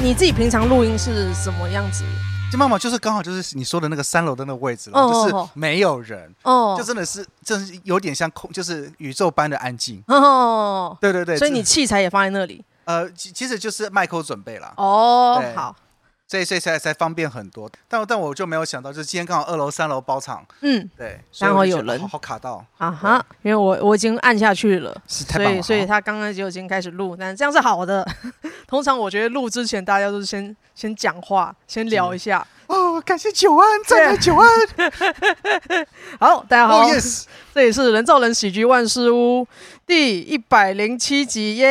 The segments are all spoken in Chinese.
你自己平常录音是什么样子？就妈妈就是刚好就是你说的那个三楼的那个位置了，就是没有人，哦，就真的是，就是有点像空，就是宇宙般的安静。哦，对对对，所以你器材也放在那里。呃，其其实就是麦克准备了。哦，好。所以所以才才方便很多，但但我就没有想到，就是今天刚好二楼三楼包场，嗯，对，刚好有人，好，好卡到啊哈，因为我我已经按下去了，是太棒了，所以所以他刚刚就已经开始录，但这样是好的。通常我觉得录之前大家都是先先讲话，先聊一下。哦，感谢九安，再来九安。好，大家好，oh, yes. 这里是人造人喜剧万事屋第一百零七集耶。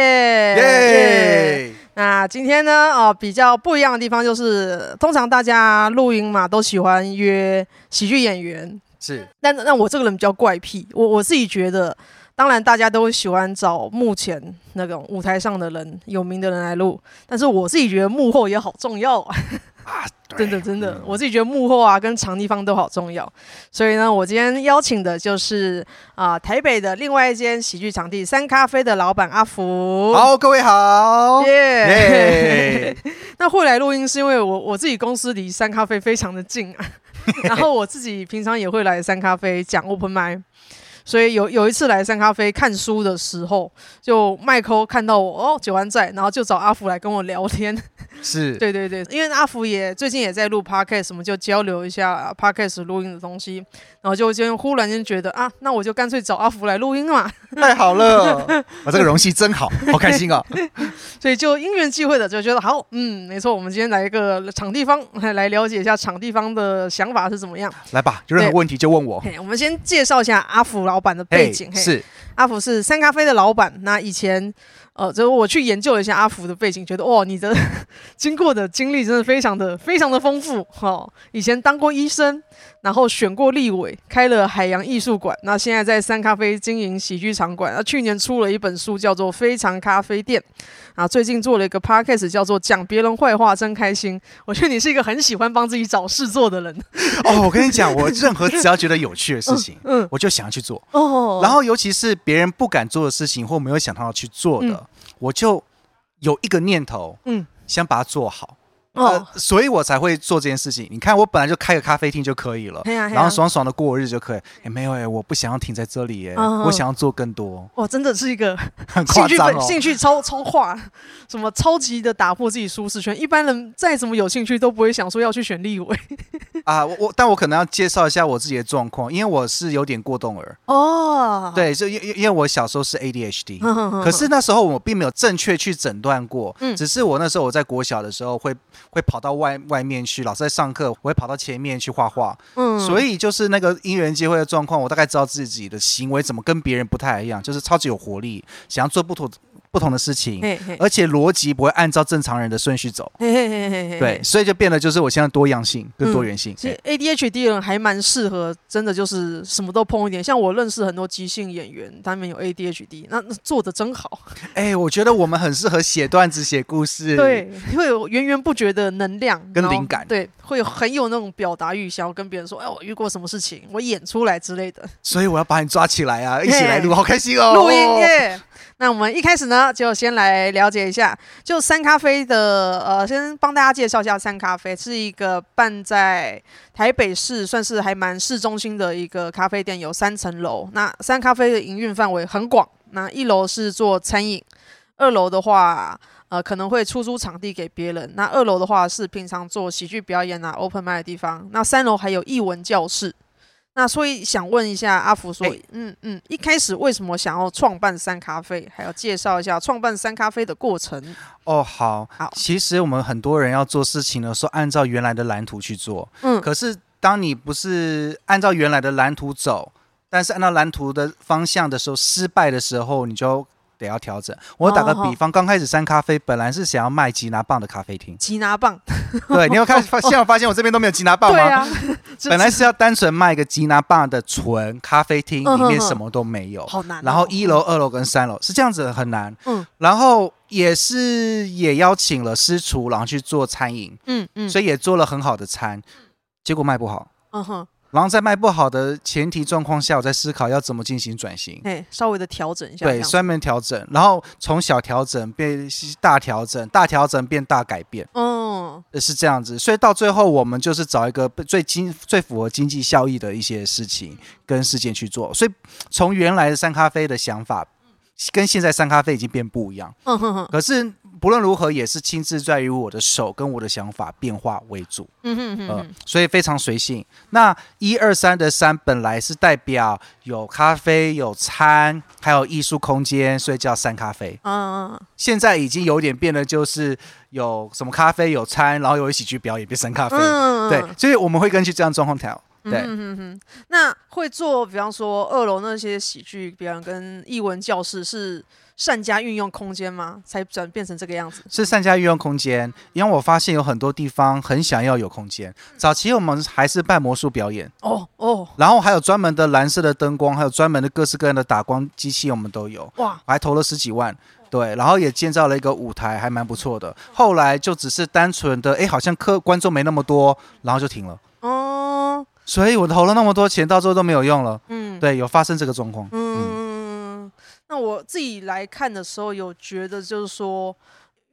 耶。那今天呢，哦，比较不一样的地方就是，通常大家录音嘛，都喜欢约喜剧演员，是。但那我这个人比较怪癖，我我自己觉得，当然大家都喜欢找目前那种舞台上的人、有名的人来录，但是我自己觉得幕后也好重要啊。啊，真的真的，嗯、我自己觉得幕后啊跟场地方都好重要，所以呢，我今天邀请的就是啊、呃、台北的另外一间喜剧场地三咖啡的老板阿福。好，各位好，耶。那会来录音是因为我我自己公司离三咖啡非常的近啊，然后我自己平常也会来三咖啡讲 open mic。所以有有一次来三咖啡看书的时候，就麦克看到我哦，九安在，然后就找阿福来跟我聊天。是，对对对，因为阿福也最近也在录 podcast，我们就交流一下 podcast 录音的东西，然后就就忽然间觉得啊，那我就干脆找阿福来录音嘛。太好了，我这个荣幸真好，好开心啊！所以就因缘际会的就觉得好，嗯，没错，我们今天来一个场地方来了解一下场地方的想法是怎么样。来吧，有任何问题就问我。我们先介绍一下阿福老板的背景。Hey, 是阿福是三咖啡的老板，那以前。呃，就是我去研究了一下阿福的背景，觉得哇，你的 经过的经历真的非常的非常的丰富哈、哦。以前当过医生，然后选过立委，开了海洋艺术馆，那现在在三咖啡经营喜剧场馆。那去年出了一本书，叫做《非常咖啡店》。啊，最近做了一个 podcast，叫做《讲别人坏话真开心》。我觉得你是一个很喜欢帮自己找事做的人。哦，我跟你讲，我任何只要觉得有趣的事情，嗯，嗯我就想要去做。哦，然后尤其是别人不敢做的事情或没有想到要去做的。嗯我就有一个念头，嗯，想把它做好。呃，所以我才会做这件事情。你看，我本来就开个咖啡厅就可以了，然后爽爽的过日子就可以。也，没有哎，我不想要停在这里哎，我想要做更多。哇，真的是一个 很夸张哦，兴趣超超跨，什么超级的打破自己舒适圈。一般人再怎么有兴趣，都不会想说要去选立委。啊，我我，但我可能要介绍一下我自己的状况，因为我是有点过动儿哦。对，就因因为我小时候是 ADHD，可是那时候我并没有正确去诊断过，只是我那时候我在国小的时候会。会跑到外外面去，老师在上课，我会跑到前面去画画。嗯，所以就是那个因缘机会的状况，我大概知道自己的行为怎么跟别人不太一样，就是超级有活力，想要做不同。不同的事情，嘿嘿，而且逻辑不会按照正常人的顺序走，对，所以就变得就是我现在多样性跟多元性。其实 ADHD 人还蛮适合，真的就是什么都碰一点。像我认识很多即兴演员，他们有 ADHD，那那做的真好。哎，我觉得我们很适合写段子、写故事，对，会有源源不绝的能量跟灵感，对，会有很有那种表达欲，想要跟别人说，哎，我遇过什么事情，我演出来之类的。所以我要把你抓起来啊，一起来录，好开心哦，录音耶。那我们一开始呢，就先来了解一下，就三咖啡的，呃，先帮大家介绍一下三咖啡，是一个办在台北市，算是还蛮市中心的一个咖啡店，有三层楼。那三咖啡的营运范围很广，那一楼是做餐饮，二楼的话，呃，可能会出租场地给别人，那二楼的话是平常做喜剧表演啊，open mic 的地方，那三楼还有艺文教室。那所以想问一下阿福说，欸、嗯嗯，一开始为什么想要创办三咖啡？还要介绍一下创办三咖啡的过程。哦，好，好。其实我们很多人要做事情的时候，按照原来的蓝图去做。嗯。可是当你不是按照原来的蓝图走，但是按照蓝图的方向的时候，失败的时候，你就。得要调整。我打个比方，刚、oh, oh. 开始三咖啡本来是想要卖吉拿棒的咖啡厅。吉拿棒，对，你有看发现？现在发现我这边都没有吉拿棒吗？本来是要单纯卖一个吉拿棒的纯咖啡厅，里面什么都没有，好难。然后一楼、二楼跟三楼是这样子，很难。嗯。然后也是也邀请了师厨，然后去做餐饮。嗯嗯。所以也做了很好的餐，结果卖不好。嗯哼。然后在卖不好的前提状况下，我在思考要怎么进行转型，哎，稍微的调整一下，对，双面调整，然后从小调整变大调整，大调整变大改变，嗯，是这样子，所以到最后我们就是找一个最经最符合经济效益的一些事情跟事件去做，所以从原来的三咖啡的想法，跟现在三咖啡已经变不一样，嗯哼哼，可是。不论如何，也是亲自在于我的手跟我的想法变化为主。嗯哼哼，哼、呃，所以非常随性。那一二三的三本来是代表有咖啡、有餐，还有艺术空间，所以叫三咖啡。嗯嗯。现在已经有点变了，就是有什么咖啡、有餐，然后有一喜剧表演，变三咖啡。嗯嗯。对，所以我们会根据这样状况调。对。嗯哼哼。那会做，比方说二楼那些喜剧表演跟艺文教室是。善加运用空间吗？才转变成这个样子？是善加运用空间，因为我发现有很多地方很想要有空间。早期我们还是办魔术表演，哦哦，然后还有专门的蓝色的灯光，还有专门的各式各样的打光机器，我们都有。哇，还投了十几万，对，然后也建造了一个舞台，还蛮不错的。后来就只是单纯的，哎，好像客观众没那么多，然后就停了。哦，所以我投了那么多钱，到最后都没有用了。嗯，对，有发生这个状况。嗯。那我自己来看的时候，有觉得就是说，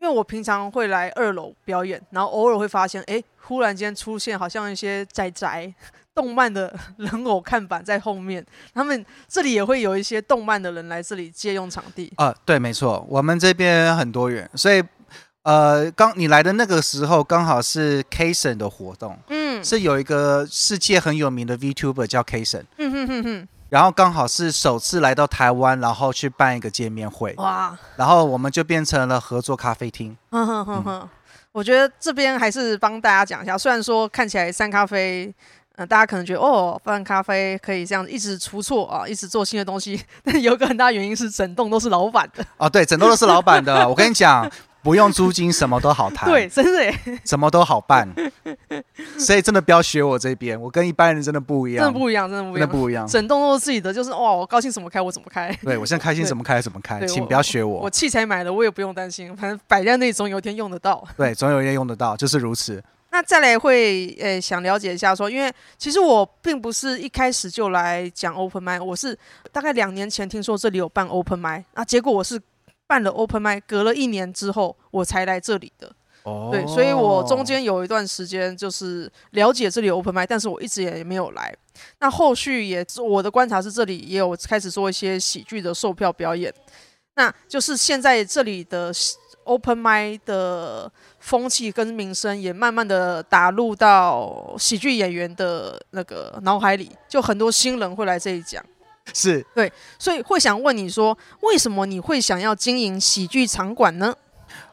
因为我平常会来二楼表演，然后偶尔会发现，哎，忽然间出现好像一些宅宅动漫的 人偶看板在后面，他们这里也会有一些动漫的人来这里借用场地。啊、呃，对，没错，我们这边很多元，所以呃，刚你来的那个时候，刚好是 Kason 的活动，嗯，是有一个世界很有名的 VTuber 叫 Kason，嗯哼哼哼。然后刚好是首次来到台湾，然后去办一个见面会。哇！然后我们就变成了合作咖啡厅。哼哼哼哼，我觉得这边还是帮大家讲一下，虽然说看起来三咖啡，嗯、呃，大家可能觉得哦，三咖啡可以这样一直出错啊，一直做新的东西，但有一个很大原因是整栋都是老板的。哦，对，整栋都是老板的。我跟你讲。不用租金，什么都好谈。对，真的，什么都好办。所以真的不要学我这边，我跟一般人真的不一样，真的不一样，真的不一样，真的不一样。整栋都是自己的，就是哇，我高兴怎么开我怎么开。对，我现在开心怎么开怎么开，请不要学我。我器材买了，我也不用担心，反正摆在那里总有一天用得到。对，总有一天用得到，就是如此。那再来会呃、欸，想了解一下说，因为其实我并不是一开始就来讲 Open Mic，我是大概两年前听说这里有办 Open Mic，啊，结果我是。办了 Open Mic，隔了一年之后我才来这里的。哦，对，所以我中间有一段时间就是了解这里有 Open Mic，但是我一直也没有来。那后续也我的观察是，这里也有开始做一些喜剧的售票表演。那就是现在这里的 Open Mic 的风气跟名声也慢慢的打入到喜剧演员的那个脑海里，就很多新人会来这里讲。是对，所以会想问你说，为什么你会想要经营喜剧场馆呢？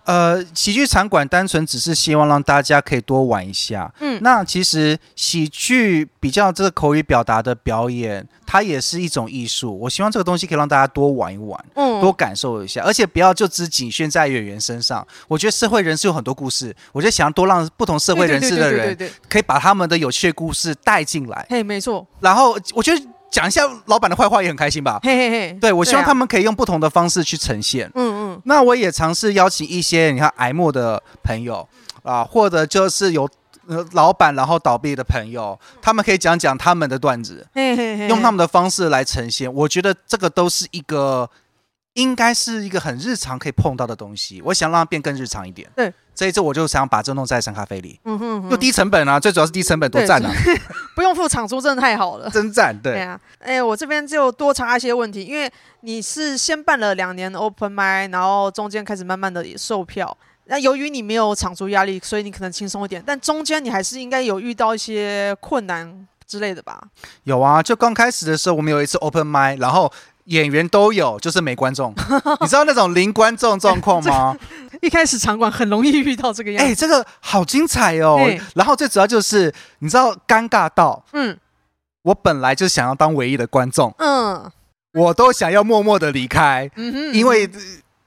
呃，喜剧场馆单纯只是希望让大家可以多玩一下。嗯，那其实喜剧比较这个口语表达的表演，它也是一种艺术。我希望这个东西可以让大家多玩一玩，嗯，多感受一下，而且不要就只仅限在演员身上。我觉得社会人士有很多故事，我觉得想要多让不同社会人士的人，可以把他们的有趣的故事带进来。嘿，没错。然后我觉得。讲一下老板的坏话也很开心吧？嘿嘿嘿，对，我希望他们可以用不同的方式去呈现。嗯嗯。那我也尝试邀请一些你看癌末的朋友啊，或者就是有呃老板然后倒闭的朋友，他们可以讲讲他们的段子，嘿嘿嘿，用他们的方式来呈现。我觉得这个都是一个应该是一个很日常可以碰到的东西。我想让它变更日常一点。对。这一次我就想把这弄在三咖啡里，嗯哼，又低成本啊，最主要是低成本多赞啊，不用付场租，真的太好了，真赞，对。对啊，哎，我这边就多查一些问题，因为你是先办了两年 Open Mic，然后中间开始慢慢的售票，那由于你没有场租压力，所以你可能轻松一点，但中间你还是应该有遇到一些困难之类的吧？有啊，就刚开始的时候，我们有一次 Open Mic，然后。演员都有，就是没观众。你知道那种零观众状况吗？一开始场馆很容易遇到这个样子。哎、欸，这个好精彩哦！欸、然后最主要就是，你知道尴尬到，嗯，我本来就想要当唯一的观众，嗯，我都想要默默的离开，嗯哼，因为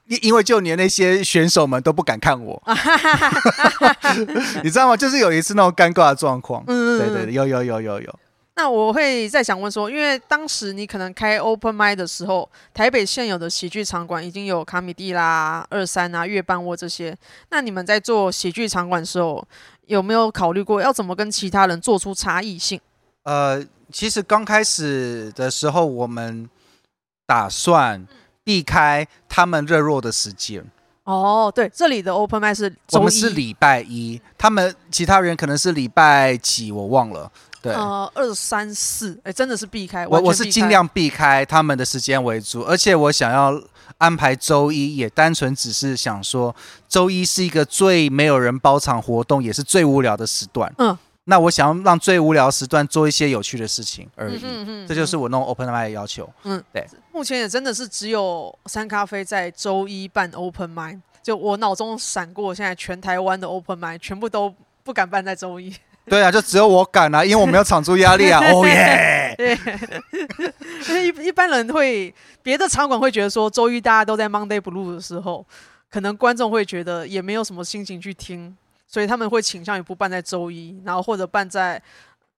因因为就连那些选手们都不敢看我，你知道吗？就是有一次那种尴尬的状况，嗯，对对对，有有有有有。那我会再想问说，因为当时你可能开 Open Mic 的时候，台北现有的喜剧场馆已经有卡米蒂啦、二三啊、月半窝这些。那你们在做喜剧场馆的时候，有没有考虑过要怎么跟其他人做出差异性？呃，其实刚开始的时候，我们打算避开他们热络的时间。哦，对，这里的 open mic 是我们是礼拜一，他们其他人可能是礼拜几，我忘了。对，呃，二三四，哎，真的是避开。我我是尽量避开他们的时间为主，而且我想要安排周一，也单纯只是想说，周一是一个最没有人包场活动，也是最无聊的时段。嗯。那我想要让最无聊时段做一些有趣的事情而已，嗯嗯这就是我弄 open mic 的要求。嗯，对。目前也真的是只有三咖啡在周一办 open mind，就我脑中闪过，现在全台湾的 open mind 全部都不敢办在周一。对啊，就只有我敢啊，因为我没有场租压力啊。哦 耶！对，因为一一般人会别的场馆会觉得说周一大家都在 Monday Blue 的时候，可能观众会觉得也没有什么心情去听。所以他们会倾向于不办在周一，然后或者办在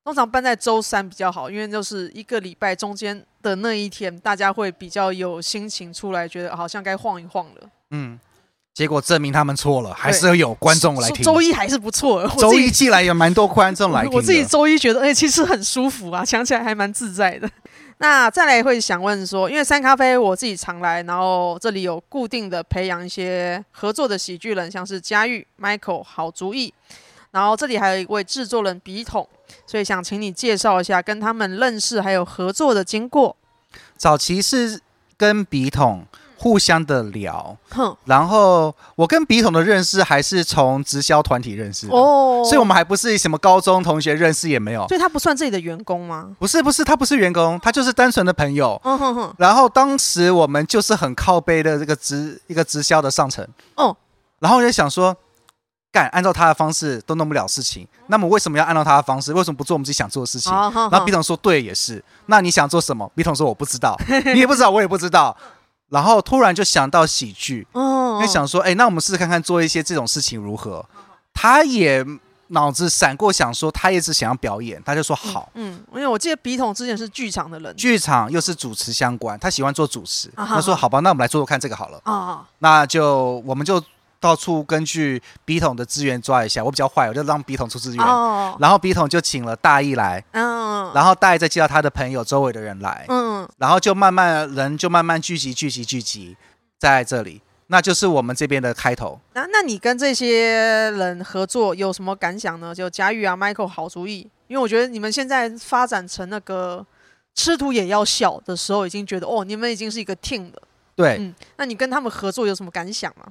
通常办在周三比较好，因为就是一个礼拜中间的那一天，大家会比较有心情出来，觉得好像该晃一晃了。嗯，结果证明他们错了，还是有观众来听。周一还是不错，周一进来有蛮多观众来听。我自己周一觉得，哎、欸，其实很舒服啊，想起来还蛮自在的。那再来会想问说，因为三咖啡我自己常来，然后这里有固定的培养一些合作的喜剧人，像是佳玉、Michael、好主意，然后这里还有一位制作人笔筒，所以想请你介绍一下跟他们认识还有合作的经过。早期是跟笔筒。互相的聊，哼，然后我跟笔筒的认识还是从直销团体认识的哦，所以我们还不是什么高中同学认识也没有，所以他不算自己的员工吗？不是不是，他不是员工，他就是单纯的朋友。嗯哼哼。然后当时我们就是很靠背的这个直一个直销的上层，哦，然后我就想说，干按照他的方式都弄不了事情，那么为什么要按照他的方式？为什么不做我们自己想做的事情？然后笔筒说对，也是。那你想做什么？笔筒说我不知道，你也不知道，我也不知道。然后突然就想到喜剧，哦，就想说，哎，那我们试试看看做一些这种事情如何？他也脑子闪过想说，他也是想要表演，他就说好，嗯，因为我记得笔筒之前是剧场的人，剧场又是主持相关，他喜欢做主持，他说好吧，那我们来做做看这个好了，啊，那就我们就。到处根据笔筒的资源抓一下，我比较坏，我就让笔筒出资源，oh. 然后笔筒就请了大弋来，oh. 然后大弋再介绍他的朋友周围的人来，oh. 然后就慢慢人就慢慢聚集聚集聚集在这里，那就是我们这边的开头。那那你跟这些人合作有什么感想呢？就佳玉啊，Michael 好主意，因为我觉得你们现在发展成那个吃土也要笑的时候，已经觉得哦，你们已经是一个 team 了。对，嗯，那你跟他们合作有什么感想吗？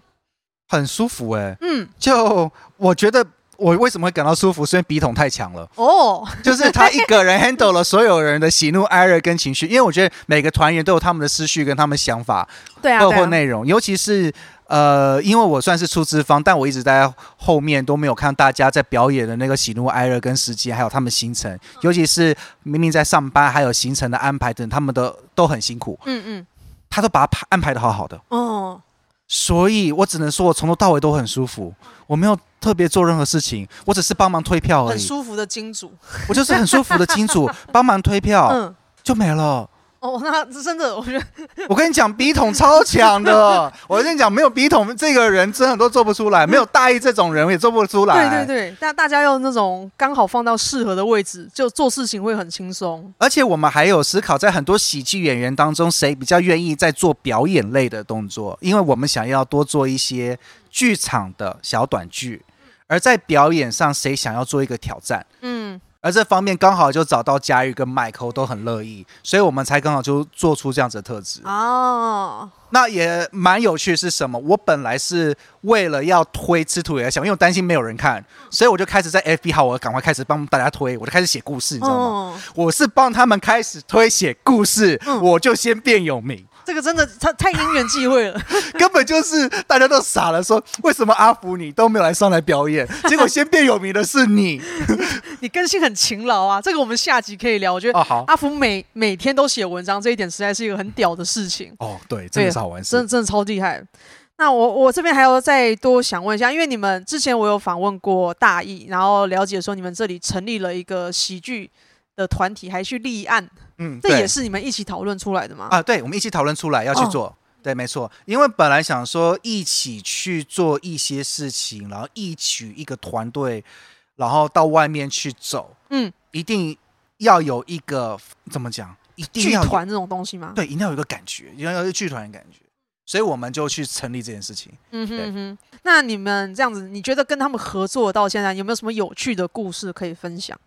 很舒服哎、欸，嗯，就我觉得我为什么会感到舒服，是因为笔筒太强了。哦，就是他一个人 handle 了所有人的喜怒哀乐跟情绪，因为我觉得每个团员都有他们的思绪跟他们想法，对啊，包括内容，尤其是呃，因为我算是出资方，但我一直在后面都没有看大家在表演的那个喜怒哀乐跟时间，还有他们行程，尤其是明明在上班，还有行程的安排等，他们的都很辛苦，嗯。嗯，他都把他排安排的好好的哦。所以我只能说，我从头到尾都很舒服，我没有特别做任何事情，我只是帮忙推票而已。很舒服的金主，我就是很舒服的金主，帮忙推票，嗯，就没了。哦，那真的，我觉得我跟你讲，笔筒超强的。我跟你讲，没有笔筒这个人，真的都做不出来。没有大意这种人，也做不出来。对对对，但大家要那种刚好放到适合的位置，就做事情会很轻松。而且我们还有思考，在很多喜剧演员当中，谁比较愿意在做表演类的动作？因为我们想要多做一些剧场的小短剧，而在表演上，谁想要做一个挑战？嗯。而这方面刚好就找到嘉玉跟我都很乐意，所以我们才刚好就做出这样子的特质哦。那也蛮有趣是什么？我本来是为了要推吃土也想，因为我担心没有人看，所以我就开始在 FB 号，我赶快开始帮大家推，我就开始写故事，你知道吗？哦、我是帮他们开始推写故事，嗯、我就先变有名。这个真的太太因缘际会了，根本就是大家都傻了，说为什么阿福你都没有来上来表演？结果先变有名的是你，你更新很勤劳啊，这个我们下集可以聊。我觉得阿福每每天都写文章，这一点实在是一个很屌的事情。哦，对，真的是好玩，真的真的超厉害。那我我这边还要再多想问一下，因为你们之前我有访问过大义，然后了解说你们这里成立了一个喜剧的团体，还去立案。嗯，这也是你们一起讨论出来的吗？啊，对，我们一起讨论出来要去做，哦、对，没错。因为本来想说一起去做一些事情，然后一起一个团队，然后到外面去走，嗯，一定要有一个怎么讲，一定要剧团这种东西吗？对，一定要有一个感觉，一定要有剧团的感觉。所以我们就去成立这件事情。嗯哼哼，那你们这样子，你觉得跟他们合作到现在，有没有什么有趣的故事可以分享？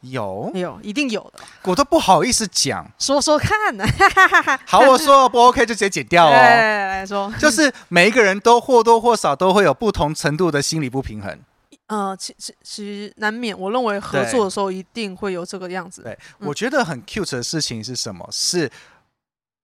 有，有，一定有的。我都不好意思讲，说说看呢。好，我说不 OK 就直接剪掉哦。来来来说，就是每一个人都或多或少都会有不同程度的心理不平衡。呃，其其其实难免，我认为合作的时候一定会有这个样子。对，我觉得很 cute 的事情是什么？是。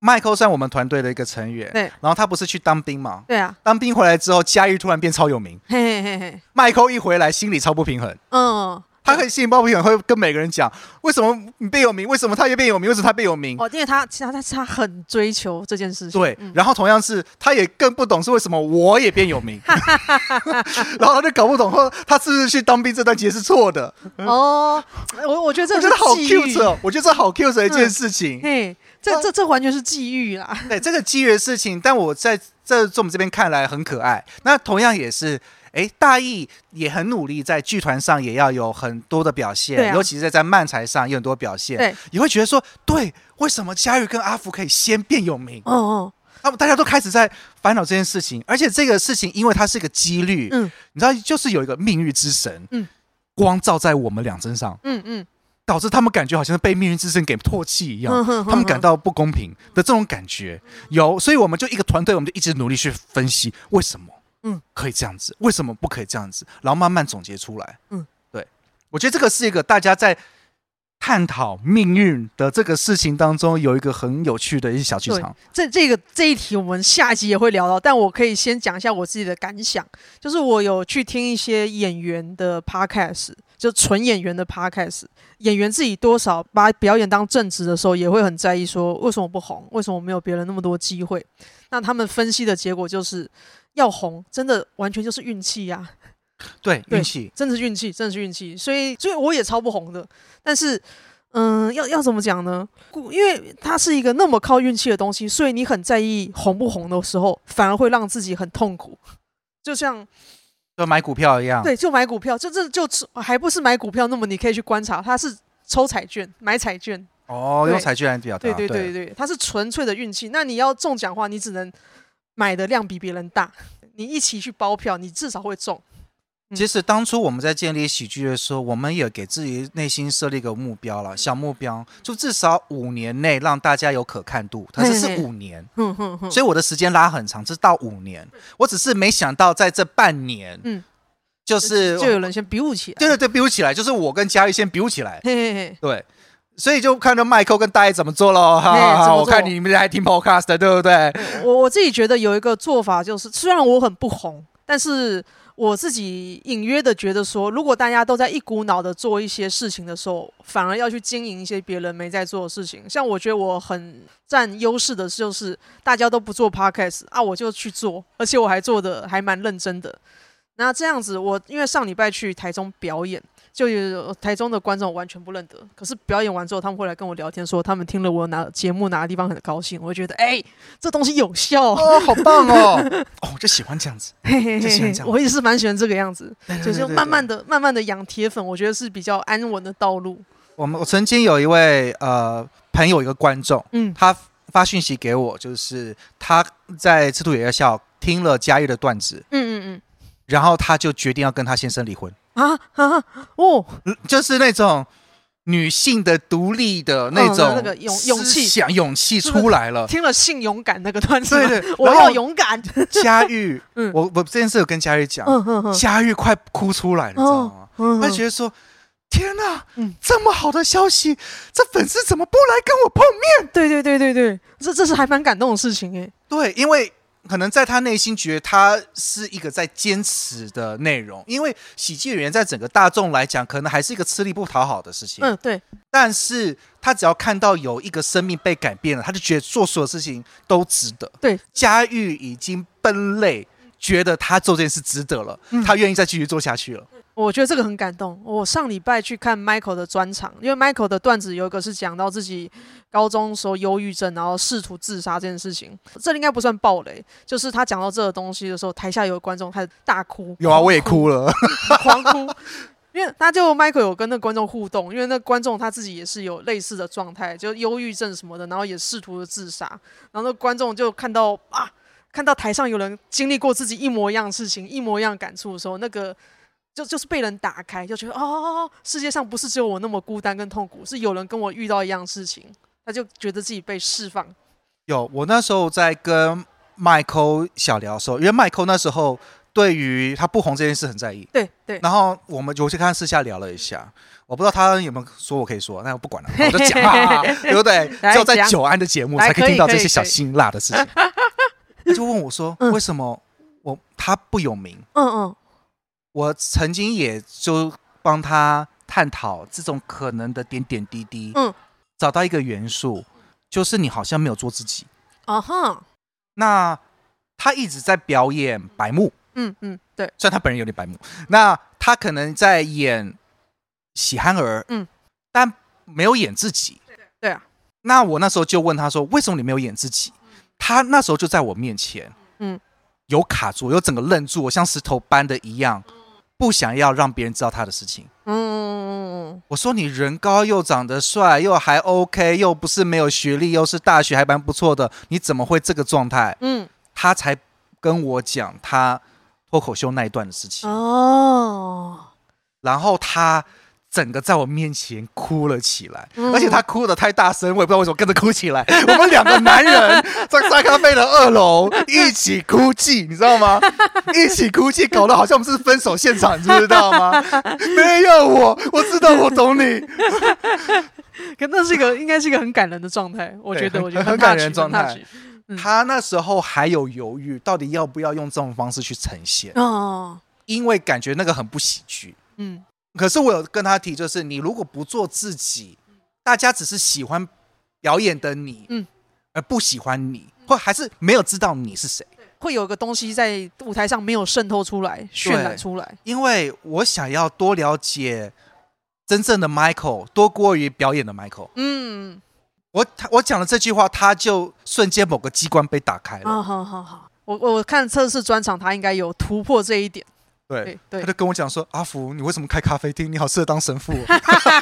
麦克算我们团队的一个成员，对，然后他不是去当兵嘛？对啊，当兵回来之后，嘉玉突然变超有名，嘿嘿嘿。麦克一回来，心里超不平衡，嗯，他可以心里不平衡，会跟每个人讲，为什么你变有名？为什么他也变有名？为什么他变有名？哦，因为他其实他他很追求这件事情，对。然后同样是，他也更不懂是为什么我也变有名，然后他就搞不懂，说他是不是去当兵这段其实是错的？哦，我我觉得这我觉得好 cute 哦，我觉得这好 cute 的一件事情，嘿。这这这完全是际遇啦！对，这个际遇的事情，但我在这从我们这边看来很可爱。那同样也是，哎，大义也很努力，在剧团上也要有很多的表现，啊、尤其是在在漫才上有很多表现。对，也会觉得说，对，为什么嘉玉跟阿福可以先变有名？哦哦，那么大家都开始在烦恼这件事情，而且这个事情因为它是一个几率，嗯，你知道，就是有一个命运之神，嗯，光照在我们俩身上，嗯嗯。嗯导致他们感觉好像是被命运之神给唾弃一样，他们感到不公平的这种感觉有，所以我们就一个团队，我们就一直努力去分析为什么，嗯，可以这样子，为什么不可以这样子，然后慢慢总结出来，嗯，对，我觉得这个是一个大家在探讨命运的这个事情当中有一个很有趣的一些小剧场。这这个这一题我们下一集也会聊到，但我可以先讲一下我自己的感想，就是我有去听一些演员的 podcast。就纯演员的 podcast，演员自己多少把表演当正职的时候，也会很在意说，为什么不红？为什么没有别人那么多机会？那他们分析的结果就是要红，真的完全就是运气呀。对，运气，真的是运气，真的是运气。所以，所以我也超不红的。但是，嗯，要要怎么讲呢？因为它是一个那么靠运气的东西，所以你很在意红不红的时候，反而会让自己很痛苦。就像。就买股票一样，对，就买股票，就这就还不是买股票，那么你可以去观察，它是抽彩券，买彩券。哦，用彩券来表达。对对对对，对，它是纯粹的运气。那你要中奖的话，你只能买的量比别人大，你一起去包票，你至少会中。其实当初我们在建立喜剧的时候，我们也给自己内心设立一个目标了，小目标，就至少五年内让大家有可看度。它是是五年，所以我的时间拉很长，这是到五年。我只是没想到在这半年，嗯，就是就有人先比武起来，对对对，比武起来，就是我跟嘉玉先比武起来，对，所以就看到麦克跟大 A 怎么做喽。哈，我看你们还听 Podcast，对不对？我我自己觉得有一个做法就是，虽然我很不红，但是。我自己隐约的觉得说，如果大家都在一股脑的做一些事情的时候，反而要去经营一些别人没在做的事情。像我觉得我很占优势的就是，大家都不做 podcast 啊，我就去做，而且我还做的还蛮认真的。那这样子，我因为上礼拜去台中表演。就有台中的观众完全不认得，可是表演完之后，他们会来跟我聊天，说他们听了我哪节目哪个地方很高兴。我会觉得，哎、欸，这东西有效哦，好棒哦，哦，我就喜欢这样子，嘿嘿嘿，我也是蛮喜欢这个样子，就是慢慢的、慢慢的养铁粉，我觉得是比较安稳的道路。我们我曾经有一位呃朋友，一个观众，嗯，他发讯息给我，就是他在赤兔野校听了嘉义的段子，嗯嗯嗯，然后他就决定要跟他先生离婚。啊啊哦，就是那种女性的独立的那种那个勇勇气想勇气出来了。听了性勇敢那个段子，对对，我要勇敢。佳玉，嗯我我这件事有跟佳玉讲，嘉玉快哭出来了，你知道吗？她觉得说，天哪，这么好的消息，这粉丝怎么不来跟我碰面？对对对对对，这这是还蛮感动的事情哎。对，因为。可能在他内心觉得他是一个在坚持的内容，因为喜剧演员在整个大众来讲，可能还是一个吃力不讨好的事情。嗯，对。但是他只要看到有一个生命被改变了，他就觉得做所有事情都值得。对，佳玉已经奔累，觉得他做这件事值得了，嗯、他愿意再继续做下去了。我觉得这个很感动。我上礼拜去看 Michael 的专场，因为 Michael 的段子有一个是讲到自己高中时候忧郁症，然后试图自杀这件事情。这应该不算暴雷，就是他讲到这个东西的时候，台下有观众开始大哭。有啊，我也哭了，狂哭。因为他就 Michael 有跟那个观众互动，因为那观众他自己也是有类似的状态，就忧郁症什么的，然后也试图的自杀，然后那观众就看到啊，看到台上有人经历过自己一模一样的事情，一模一样的感触的时候，那个就就是被人打开，就觉得哦，世界上不是只有我那么孤单跟痛苦，是有人跟我遇到一样事情，他就觉得自己被释放。有，我那时候在跟 Michael 小聊的时候，因为 Michael 那时候。对于他不红这件事很在意，对对。然后我们就去看私下聊了一下，我不知道他有没有说我可以说，那我不管了，我就讲啊，对不对？只有在久安的节目才可以听到这些小辛辣的事情。他就问我说：“为什么我他不有名？”嗯嗯。我曾经也就帮他探讨这种可能的点点滴滴，嗯，找到一个元素，就是你好像没有做自己。哦哼。那他一直在表演白目。嗯嗯，对，虽然他本人有点白目，那他可能在演喜憨儿，嗯，但没有演自己，对对啊。那我那时候就问他说：“为什么你没有演自己？”他那时候就在我面前，嗯，有卡住，有整个愣住，我像石头般的一样，不想要让别人知道他的事情。嗯我说：“你人高又长得帅，又还 OK，又不是没有学历，又是大学还蛮不错的，你怎么会这个状态？”嗯，他才跟我讲他。脱口秀那一段的事情哦，然后他整个在我面前哭了起来，嗯、而且他哭的太大声，我也不知道为什么跟着哭起来。我们两个男人在三咖啡的二楼一起哭泣，你知道吗？一起哭泣，搞得好像我们是分手现场，你知道吗？没有我，我知道我懂你。可那是一个应该是一个很感人的状态，我觉得，我觉得很感人状态。他那时候还有犹豫，到底要不要用这种方式去呈现哦，因为感觉那个很不喜剧。嗯，可是我有跟他提，就是你如果不做自己，大家只是喜欢表演的你，嗯，而不喜欢你，或还是没有知道你是谁，会有个东西在舞台上没有渗透出来、渲染出来。因为我想要多了解真正的 Michael，多过于表演的 Michael。嗯。我他我讲了这句话，他就瞬间某个机关被打开了。好好好好，我我看测试专场，他应该有突破这一点。对对，他就跟我讲说：“阿福，你为什么开咖啡厅？你好适合当神父。”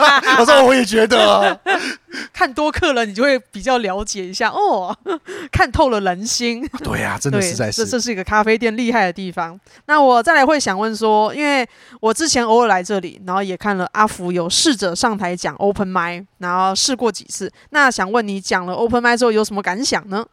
我说：“我也觉得，看多客人，你就会比较了解一下哦，看透了人心。”对呀，真的实在是，这这是一个咖啡店厉害的地方。那我再来会想问说，因为我之前偶尔来这里，然后也看了阿福有试着上台讲 open mic，然后试过几次。那想问你讲了 open mic 之后有什么感想呢？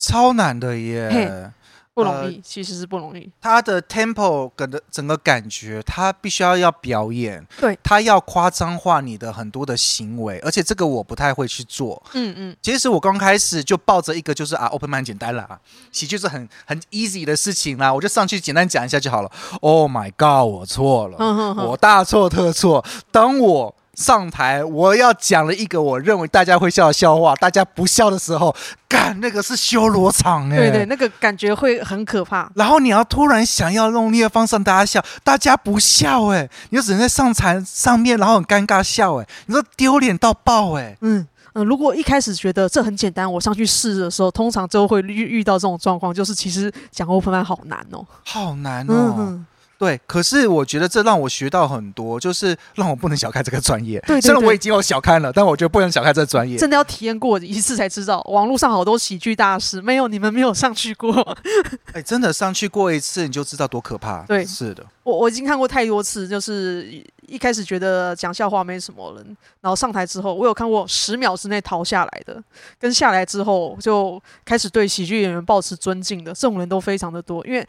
超难的耶。不容易，呃、其实是不容易。他的 tempo 的整个感觉，他必须要要表演，对，他要夸张化你的很多的行为，而且这个我不太会去做。嗯嗯，其实我刚开始就抱着一个就是啊，open mic 简单啦，喜剧是很很 easy 的事情啦，我就上去简单讲一下就好了。Oh my god，我错了，嗯、哼哼我大错特错。当我上台，我要讲了一个我认为大家会笑的笑话，大家不笑的时候，干那个是修罗场哎，对对，那个感觉会很可怕。然后你要突然想要用力的方式让大家笑，大家不笑哎，你就只能在上台上面，然后很尴尬笑哎，你说丢脸到爆哎。嗯嗯，如果一开始觉得这很简单，我上去试的时候，通常就会遇遇到这种状况，就是其实讲 open mic 好难哦，好难哦。嗯对，可是我觉得这让我学到很多，就是让我不能小看这个专业。对，对，对，虽然我已经有小看了，但我觉得不能小看这个专业。真的要体验过一次才知道，网络上好多喜剧大师，没有你们没有上去过。哎，真的上去过一次，你就知道多可怕。对，是的，我我已经看过太多次，就是一开始觉得讲笑话没什么人，然后上台之后，我有看过十秒之内逃下来的，跟下来之后就开始对喜剧演员保持尊敬的，这种人都非常的多，因为。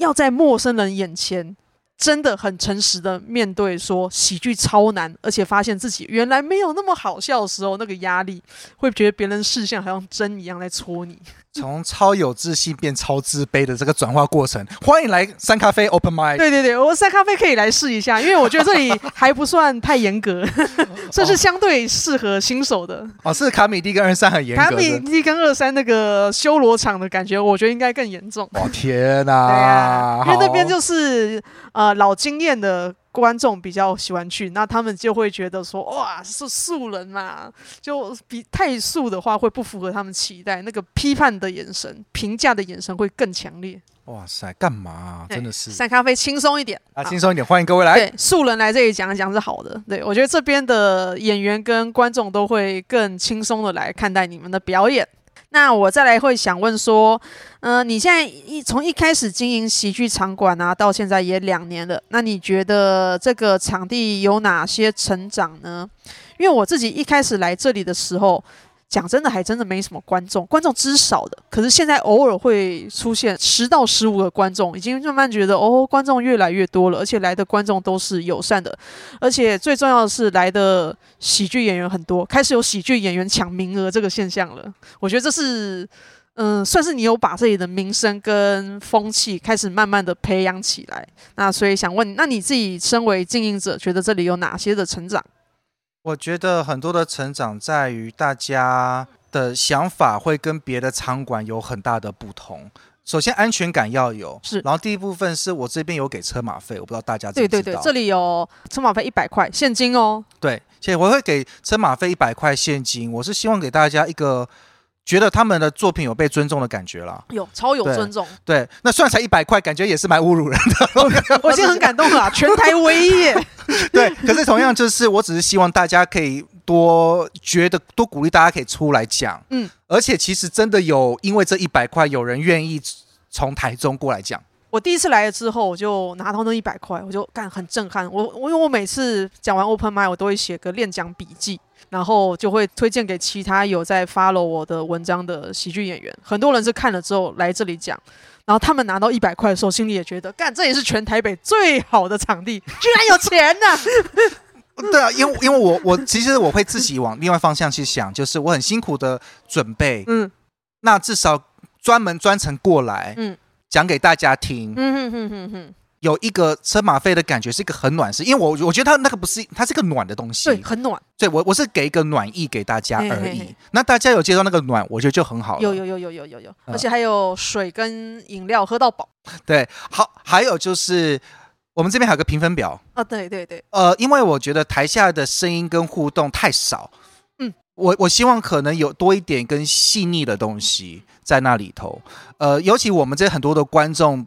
要在陌生人眼前真的很诚实的面对，说喜剧超难，而且发现自己原来没有那么好笑的时候，那个压力会觉得别人视线好像针一样在戳你。从超有自信变超自卑的这个转化过程，欢迎来三咖啡 Open Mind。对对对，我三咖啡可以来试一下，因为我觉得这里还不算太严格，这是相对适合新手的。哦，是卡米蒂跟二三很严格。卡米蒂跟二三那个修罗场的感觉，我觉得应该更严重。哦天哪！对啊，因为那边就是呃老经验的。观众比较喜欢去，那他们就会觉得说，哇，是素人嘛，就比太素的话会不符合他们期待，那个批判的眼神、评价的眼神会更强烈。哇塞，干嘛啊？真的是散咖啡轻松一点啊，轻松一点，欢迎各位来。对，素人来这里讲一讲是好的。对，我觉得这边的演员跟观众都会更轻松的来看待你们的表演。那我再来会想问说，嗯、呃，你现在一从一开始经营喜剧场馆啊，到现在也两年了，那你觉得这个场地有哪些成长呢？因为我自己一开始来这里的时候。讲真的，还真的没什么观众，观众之少的。可是现在偶尔会出现十到十五个观众，已经慢慢觉得哦，观众越来越多了，而且来的观众都是友善的，而且最重要的是来的喜剧演员很多，开始有喜剧演员抢名额这个现象了。我觉得这是，嗯，算是你有把这里的名声跟风气开始慢慢的培养起来。那所以想问，那你自己身为经营者，觉得这里有哪些的成长？我觉得很多的成长在于大家的想法会跟别的场馆有很大的不同。首先安全感要有，是。然后第一部分是我这边有给车马费，我不知道大家。对对对，这里有车马费一百块现金哦。对，所以我会给车马费一百块现金。我是希望给大家一个。觉得他们的作品有被尊重的感觉了，有超有尊重。对，那算才一百块，感觉也是蛮侮辱人的。我现在很感动了，全台唯一耶。对，可是同样就是，我只是希望大家可以多觉得多鼓励大家可以出来讲。嗯，而且其实真的有，因为这一百块，有人愿意从台中过来讲。我第一次来了之后，我就拿到那一百块，我就干很震撼。我我因为我每次讲完 Open Mic，我都会写个练讲笔记。然后就会推荐给其他有在 follow 我的文章的喜剧演员，很多人是看了之后来这里讲，然后他们拿到一百块的时候，心里也觉得，干，这也是全台北最好的场地，居然有钱呢、啊。对啊，因为因为我我其实我会自己往另外方向去想，就是我很辛苦的准备，嗯，那至少专门专程过来，嗯，讲给大家听，嗯哼哼哼哼。有一个车马费的感觉，是一个很暖，是因为我我觉得它那个不是，它是一个暖的东西，对，很暖。对，我我是给一个暖意给大家而已。嘿嘿嘿，那大家有接到那个暖，我觉得就很好了。有有有有有有有，而且还有水跟饮料喝到饱。对，好，还有就是我们这边还有个评分表啊，对对对。呃，因为我觉得台下的声音跟互动太少，嗯，我我希望可能有多一点跟细腻的东西在那里头。呃，尤其我们这很多的观众。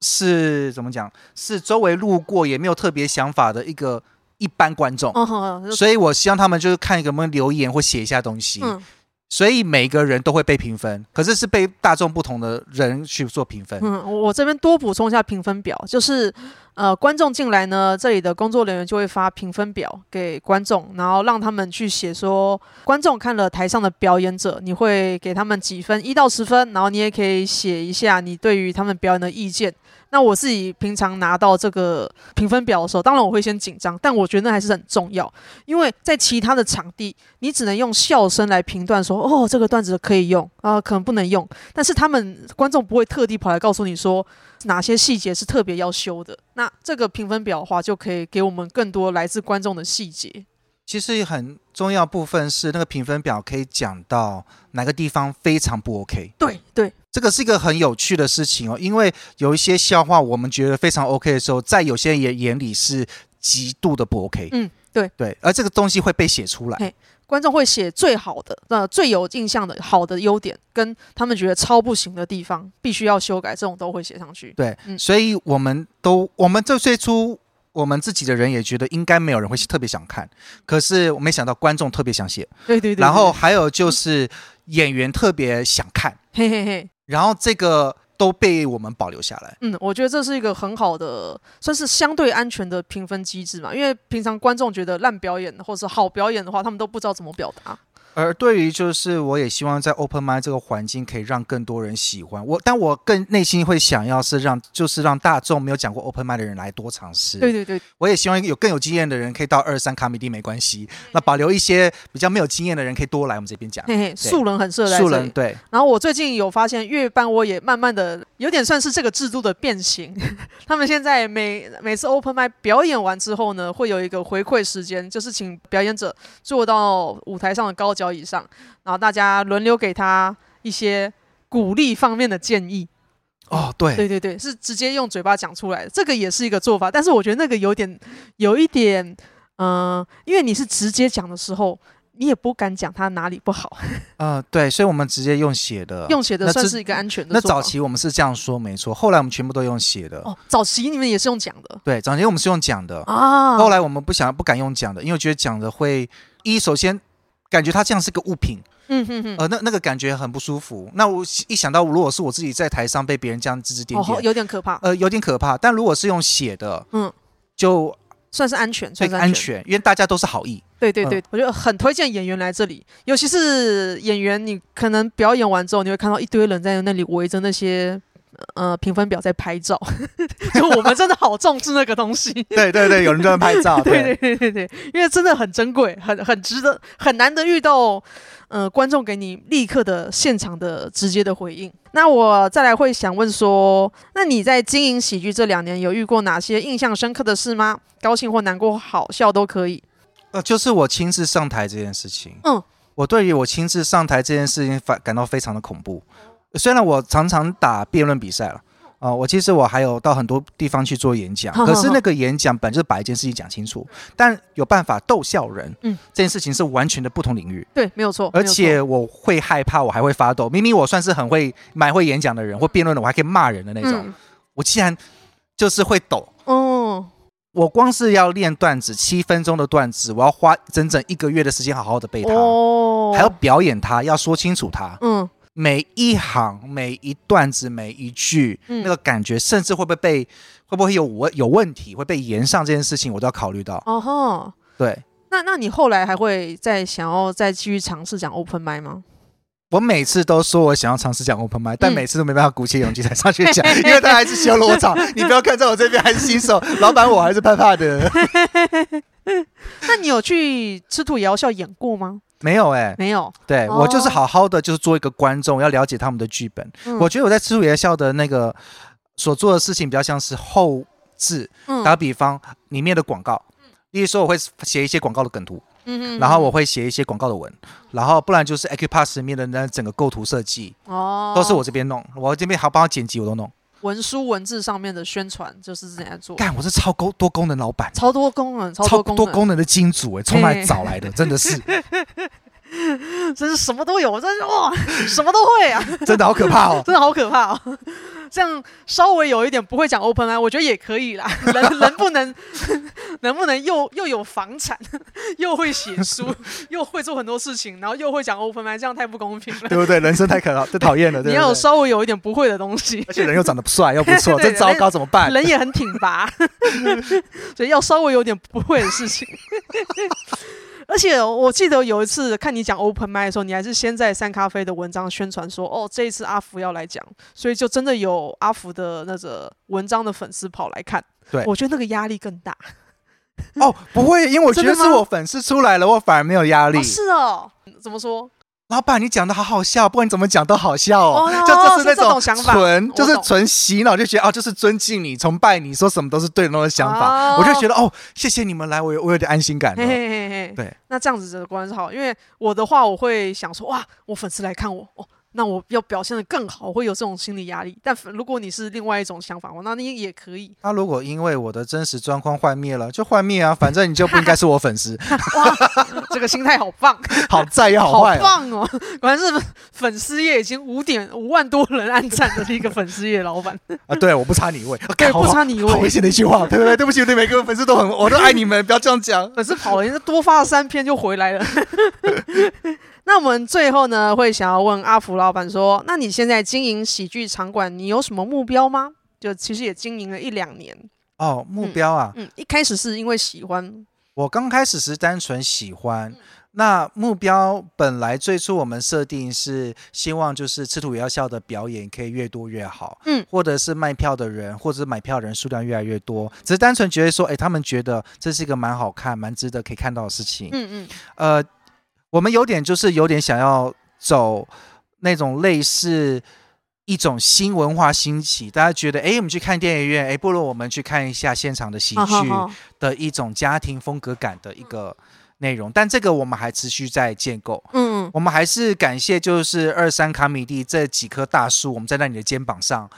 是怎么讲？是周围路过也没有特别想法的一个一般观众，哦、所以我希望他们就是看一个，有没有留言或写一下东西。嗯、所以每个人都会被评分，可是是被大众不同的人去做评分。嗯，我这边多补充一下评分表，就是呃，观众进来呢，这里的工作人员就会发评分表给观众，然后让他们去写说，观众看了台上的表演者，你会给他们几分，一到十分，然后你也可以写一下你对于他们表演的意见。那我自己平常拿到这个评分表的时候，当然我会先紧张，但我觉得那还是很重要，因为在其他的场地，你只能用笑声来评断说，哦，这个段子可以用啊，可能不能用。但是他们观众不会特地跑来告诉你说哪些细节是特别要修的。那这个评分表的话，就可以给我们更多来自观众的细节。其实很重要部分是那个评分表可以讲到哪个地方非常不 OK。对对。这个是一个很有趣的事情哦，因为有一些笑话我们觉得非常 OK 的时候，在有些人眼眼里是极度的不 OK。嗯，对对，而这个东西会被写出来，观众会写最好的、呃最有印象的好的优点，跟他们觉得超不行的地方，必须要修改，这种都会写上去。对，嗯，所以我们都我们这最初我们自己的人也觉得应该没有人会特别想看，可是我没想到观众特别想写。对对对，对，然后还有就是演员特别想看。嘿嘿嘿。然后这个都被我们保留下来。嗯，我觉得这是一个很好的，算是相对安全的评分机制嘛。因为平常观众觉得烂表演或者是好表演的话，他们都不知道怎么表达。而对于就是，我也希望在 Open Mic 这个环境可以让更多人喜欢我，但我更内心会想要是让，就是让大众没有讲过 Open Mic 的人来多尝试。对对对，我也希望有更有经验的人可以到二三卡米蒂没关系，那保留一些比较没有经验的人可以多来我们这边讲。嘿嘿，素人很适合来。素人对。然后我最近有发现，月半我也慢慢的有点算是这个制度的变形。他们现在每每次 Open Mic 表演完之后呢，会有一个回馈时间，就是请表演者坐到舞台上的高脚。以上，然后大家轮流给他一些鼓励方面的建议。哦，对，对对对，是直接用嘴巴讲出来的，这个也是一个做法。但是我觉得那个有点，有一点，嗯、呃，因为你是直接讲的时候，你也不敢讲他哪里不好。呃，对，所以我们直接用写的，用写的算是一个安全的。那早期我们是这样说，没错。后来我们全部都用写的。哦，早期你们也是用讲的。对，早期我们是用讲的啊。后来我们不想不敢用讲的，因为觉得讲的会一首先感觉它这样是个物品。嗯哼哼，呃，那那个感觉很不舒服。那我一想到，如果是我自己在台上被别人这样指指点点，哦，有点可怕。呃，有点可怕。但如果是用写的，嗯，就算是安全，算是安全，因为大家都是好意。对对对，嗯，我觉得很推荐演员来这里，尤其是演员，你可能表演完之后，你会看到一堆人在那里围着那些。呃，评分表在拍照，就我们真的好重视那个东西。对对对，有人在拍照。对对对对对，因为真的很珍贵，很很值得，很难得遇到呃观众给你立刻的现场的直接的回应。那我再来会想问说，那你在经营喜剧这两年，有遇过哪些印象深刻的事吗？高兴或难过、好笑都可以。呃，就是我亲自上台这件事情。嗯，我对于我亲自上台这件事情反感到非常的恐怖。虽然我常常打辩论比赛了，啊、呃，我其实我还有到很多地方去做演讲，可是那个演讲本就是把一件事情讲清楚，但有办法逗笑人，嗯，这件事情是完全的不同领域。对，没有错。而且我会害怕，我还会发抖。明明我算是很会、蛮会演讲的人，或辩论的，我还可以骂人的那种。嗯、我竟然就是会抖。哦，我光是要练段子，七分钟的段子，我要花整整一个月的时间好好的背它，哦，还要表演它，要说清楚它。嗯。每一行、每一段子、每一句，嗯、那个感觉，甚至会不会被会不会有问有问题，会被延上这件事情，我都要考虑到。哦吼，对。那那你后来还会再想要再继续尝试讲 open mic 吗？我每次都说我想要尝试讲 open mic，但每次都没办法鼓起勇气才上去讲，嗯、因为他还是修罗场。你不要看在我这边还是新手，老板我还是怕怕的。那你有去吃土也要笑演过吗？没有哎、欸，没有。对、哦、我就是好好的，就是做一个观众，要了解他们的剧本。嗯、我觉得我在吃土爷校的那个所做的事情，比较像是后置。嗯、打比方，里面的广告，例如说我会写一些广告的梗图，然后我会写一些广告的文，然后不然就是 Accupass 里面的那整个构图设计，哦，都是我这边弄，我这边还帮他剪辑，我都弄。文书文字上面的宣传就是这样做。干，我是超功多功能老板，超多功能，超多功能，的金主哎，从哪里找来的？真的是，真是什么都有，真是哇，什么都会啊！真的好可怕哦，真的好可怕哦。这样稍微有一点不会讲 open mic，我觉得也可以啦。能能不能又又有房产，又会写书，又会做很多事情，然后又会讲 open mic，这样太不公平了，对不对？人生太可太讨厌了。你要有稍微有一点不会的东西，而且人又长得帅又不错，这糟糕怎么办？人也很挺拔，所以要稍微有点不会的事情。而且我记得有一次看你讲 open mic 的时候，你还是先在三咖啡的文章宣传说，哦，这一次阿福要来讲，所以就真的有阿福的那个文章的粉丝跑来看。对，我觉得那个压力更大。哦，不会，因为我觉得是我粉丝出来了，我反而没有压力。哦，是哦，怎么说？老板，你讲的好好笑，不管你怎么讲都好笑哦。哦，就 就是那种纯，就是纯洗脑，就觉得哦，就是尊敬你、崇拜你，说什么都是对的那种想法。我就觉得哦，谢谢你们来，我有我有点安心感。嘿嘿嘿嘿，对，那这样子的果然是好，因为我的话，我会想说哇，我粉丝来看我哦。那我要表现的更好，会有这种心理压力。但如果你是另外一种想法，那你也可以。那如果因为我的真实状况幻灭了，就幻灭啊，反正你就不应该是我粉丝。哇，这个心态好棒，好在也好坏，好棒哦！果然是粉丝业已经五点五万多人按赞的一个粉丝业老板 啊。对，我不差你一位，对，不差你一位，好危险的一句话，对不对？对不起，对每个粉丝都很，我都爱你们，不要这样讲。粉丝跑了，人家多发了三篇就回来了。那我们最后呢，会想要问阿福老板说：“那你现在经营喜剧场馆，你有什么目标吗？就其实也经营了一两年哦，目标啊嗯，嗯，一开始是因为喜欢，我刚开始是单纯喜欢。嗯、那目标本来最初我们设定是希望就是吃土也要笑的表演可以越多越好，嗯，或者是卖票的人或者是买票的人数量越来越多，只是单纯觉得说，哎，他们觉得这是一个蛮好看、蛮值得可以看到的事情，嗯嗯，呃。”我们有点就是有点想要走那种类似一种新文化兴起，大家觉得哎，我们去看电影院，哎，不如我们去看一下现场的喜剧的一种家庭风格感的一个内容。但这个我们还持续在建构。嗯，我们还是感谢就是二三卡米蒂这几棵大树，我们站在你的肩膀上。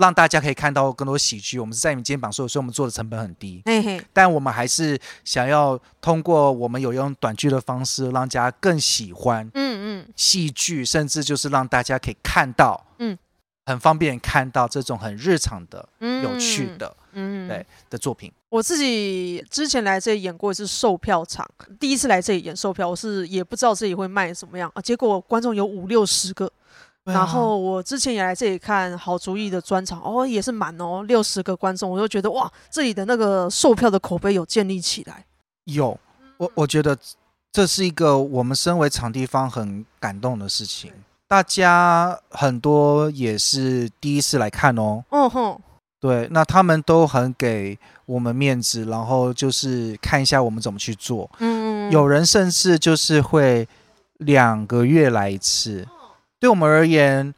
让大家可以看到更多喜剧。我们是在你肩膀说，所以我们做的成本很低。嘿嘿，但我们还是想要通过我们有用短剧的方式，让大家更喜欢。嗯嗯，戏剧甚至就是让大家可以看到，嗯，很方便看到这种很日常的、嗯、有趣的，嗯对的作品。我自己之前来这里演过一次售票场，第一次来这里演售票，我是也不知道自己会卖什么样啊，结果观众有五六十个。然后我之前也来这里看好主意的专场，哦，也是满哦，六十个观众，我就觉得哇，这里的那个售票的口碑有建立起来。有，我我觉得这是一个我们身为场地方很感动的事情。大家很多也是第一次来看哦。嗯哼。对，那他们都很给我们面子，然后就是看一下我们怎么去做。嗯。有人甚至就是会两个月来一次。对我们而言，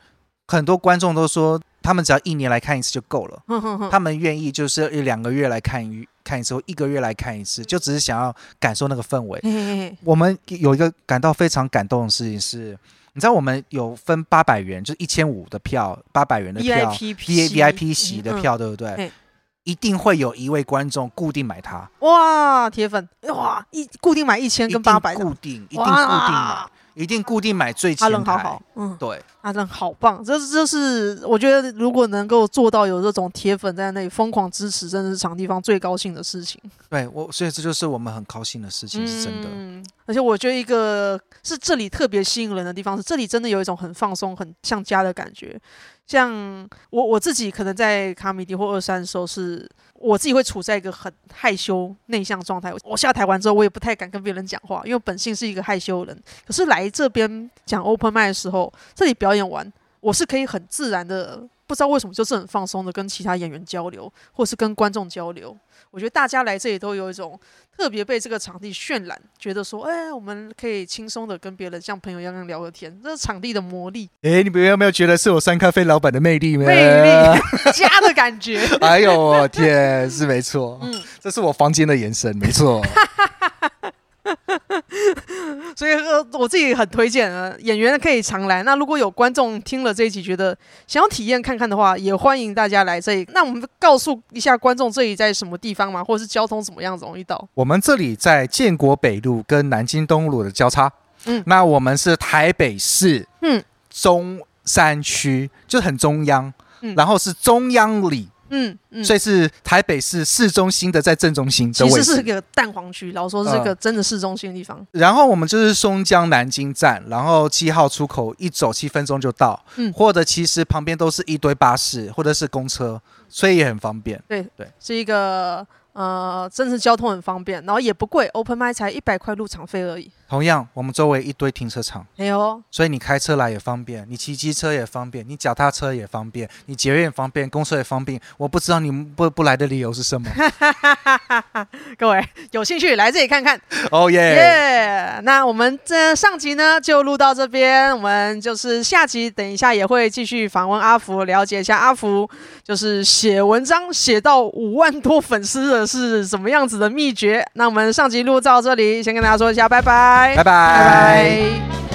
很多观众都说，他们只要一年来看一次就够了。他们愿意就是一两个月来看一看一次，或一个月来看一次，就只是想要感受那个氛围。我们有一个感到非常感动的事情是，你知道我们有分八百元，就是一千五的票，八百元的票，V V I P 席的票，对不对？一定会有一位观众固定买它。哇，铁粉哇，一固定买一千跟八百，固定一定固定买。一定固定买最前排，好好，嗯，对，他人好棒，这这是我觉得如果能够做到有这种铁粉在那里疯狂支持，真的是场地方最高兴的事情。对我，所以这就是我们很高兴的事情，是真的。嗯，而且我觉得一个是这里特别吸引人的地方是，这里真的有一种很放松、很像家的感觉。像我我自己可能在卡米迪或二三的时候是。我自己会处在一个很害羞内向状态。我下台完之后，我也不太敢跟别人讲话，因为本性是一个害羞人。可是来这边讲 open mic 的时候，这里表演完，我是可以很自然的，不知道为什么就是很放松的跟其他演员交流，或是跟观众交流。我觉得大家来这里都有一种特别被这个场地渲染，觉得说，哎，我们可以轻松的跟别人像朋友一样聊个天，这是场地的魔力。哎，你们有没有觉得是我三咖啡老板的魅力吗？魅力，家的感觉。哎呦我天，是没错，嗯，这是我房间的延伸，没错。所以呃，我自己很推荐啊，演员可以常来。那如果有观众听了这一集，觉得想要体验看看的话，也欢迎大家来这里。那我们告诉一下观众，这里在什么地方吗？或者是交通怎么样容易到？我们这里在建国北路跟南京东路的交叉。嗯，那我们是台北市，嗯，中山区就很中央，嗯，然后是中央里。嗯，嗯，所以是台北市市中心的，在正中心的位置。其实是个蛋黄区，老说是个真的市中心的地方。嗯、然后我们就是松江南京站，然后七号出口一走七分钟就到。嗯，或者其实旁边都是一堆巴士或者是公车，所以也很方便。对对，是一个。呃，真是交通很方便，然后也不贵，Open mic 才一百块入场费而已。同样，我们周围一堆停车场，哎呦，所以你开车来也方便，你骑机车也方便，你脚踏车也方便，你捷运也方便，公车也方便。我不知道你们不不来的理由是什么？各位有兴趣来这里看看。哦耶耶！那我们这上集呢就录到这边，我们就是下集等一下也会继续访问阿福，了解一下阿福就是写文章写到五万多粉丝的。是什么样子的秘诀？那我们上集录到这里，先跟大家说一下，拜拜，拜拜，拜拜。